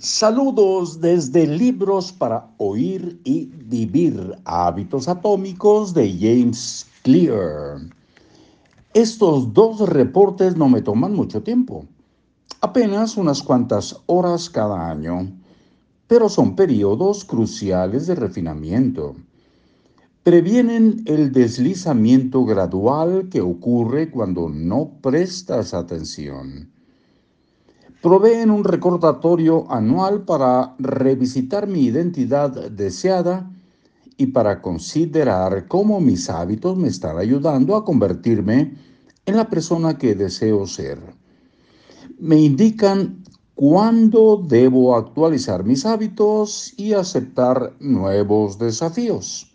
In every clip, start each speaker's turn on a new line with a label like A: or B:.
A: Saludos desde Libros para Oír y Vivir, Hábitos Atómicos de James Clear. Estos dos reportes no me toman mucho tiempo, apenas unas cuantas horas cada año, pero son periodos cruciales de refinamiento. Previenen el deslizamiento gradual que ocurre cuando no prestas atención proveen un recordatorio anual para revisitar mi identidad deseada y para considerar cómo mis hábitos me están ayudando a convertirme en la persona que deseo ser. Me indican cuándo debo actualizar mis hábitos y aceptar nuevos desafíos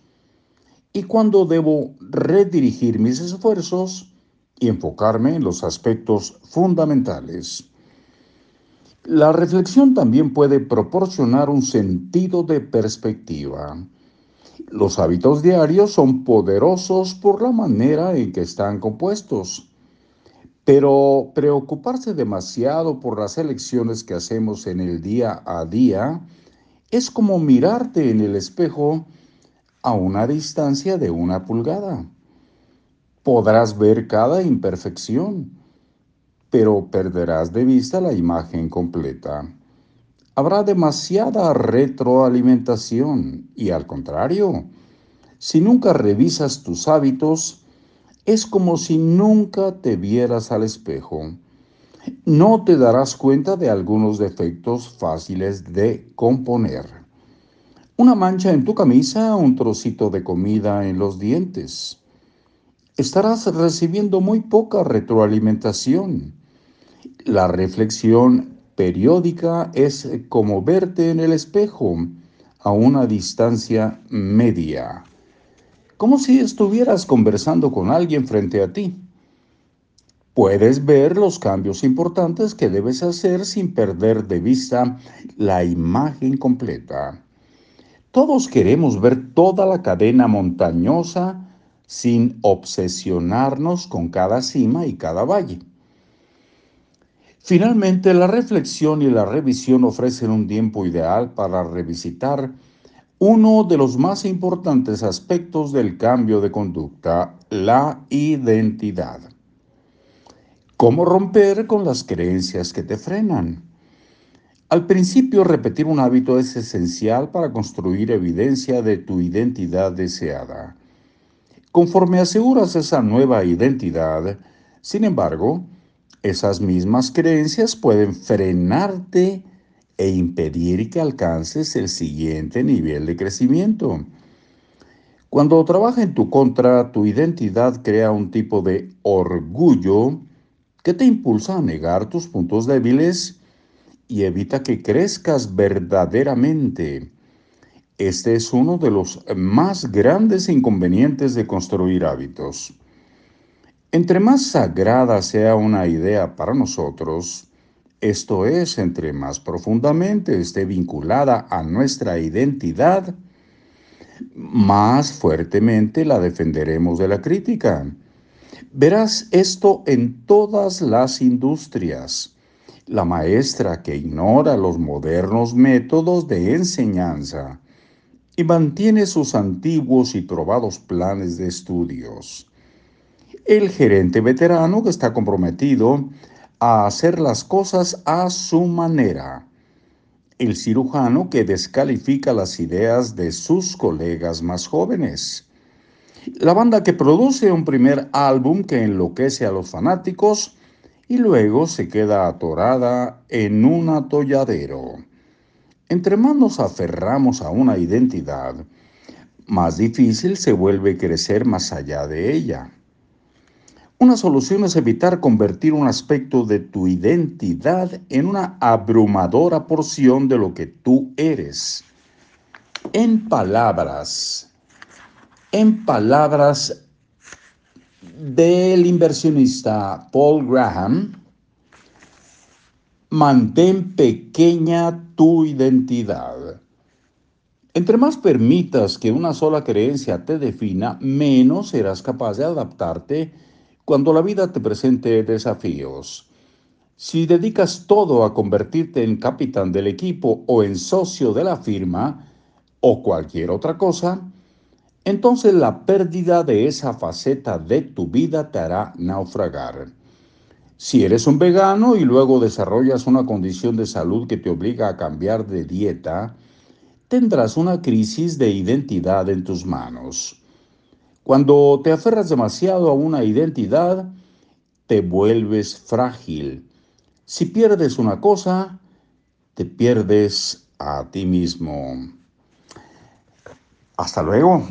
A: y cuándo debo redirigir mis esfuerzos y enfocarme en los aspectos fundamentales. La reflexión también puede proporcionar un sentido de perspectiva. Los hábitos diarios son poderosos por la manera en que están compuestos, pero preocuparse demasiado por las elecciones que hacemos en el día a día es como mirarte en el espejo a una distancia de una pulgada. Podrás ver cada imperfección pero perderás de vista la imagen completa. Habrá demasiada retroalimentación y al contrario, si nunca revisas tus hábitos, es como si nunca te vieras al espejo. No te darás cuenta de algunos defectos fáciles de componer. Una mancha en tu camisa, un trocito de comida en los dientes. Estarás recibiendo muy poca retroalimentación la reflexión periódica es como verte en el espejo a una distancia media, como si estuvieras conversando con alguien frente a ti. Puedes ver los cambios importantes que debes hacer sin perder de vista la imagen completa. Todos queremos ver toda la cadena montañosa sin obsesionarnos con cada cima y cada valle. Finalmente, la reflexión y la revisión ofrecen un tiempo ideal para revisitar uno de los más importantes aspectos del cambio de conducta, la identidad. ¿Cómo romper con las creencias que te frenan? Al principio, repetir un hábito es esencial para construir evidencia de tu identidad deseada. Conforme aseguras esa nueva identidad, sin embargo, esas mismas creencias pueden frenarte e impedir que alcances el siguiente nivel de crecimiento. Cuando trabaja en tu contra, tu identidad crea un tipo de orgullo que te impulsa a negar tus puntos débiles y evita que crezcas verdaderamente. Este es uno de los más grandes inconvenientes de construir hábitos. Entre más sagrada sea una idea para nosotros, esto es, entre más profundamente esté vinculada a nuestra identidad, más fuertemente la defenderemos de la crítica. Verás esto en todas las industrias. La maestra que ignora los modernos métodos de enseñanza y mantiene sus antiguos y probados planes de estudios el gerente veterano que está comprometido a hacer las cosas a su manera, el cirujano que descalifica las ideas de sus colegas más jóvenes, la banda que produce un primer álbum que enloquece a los fanáticos y luego se queda atorada en un atolladero. Entre más nos aferramos a una identidad, más difícil se vuelve crecer más allá de ella. Una solución es evitar convertir un aspecto de tu identidad en una abrumadora porción de lo que tú eres. En palabras, en palabras del inversionista Paul Graham, mantén pequeña tu identidad. Entre más permitas que una sola creencia te defina, menos serás capaz de adaptarte cuando la vida te presente desafíos, Si dedicas todo a convertirte en capitán del equipo o en socio de la firma o cualquier otra cosa, entonces la pérdida de esa faceta de tu vida te hará naufragar. Si eres un vegano y luego desarrollas una condición de salud que te obliga a cambiar de dieta, tendrás una crisis de identidad en tus manos. Cuando te aferras demasiado a una identidad, te vuelves frágil. Si pierdes una cosa, te pierdes a ti mismo. Hasta luego.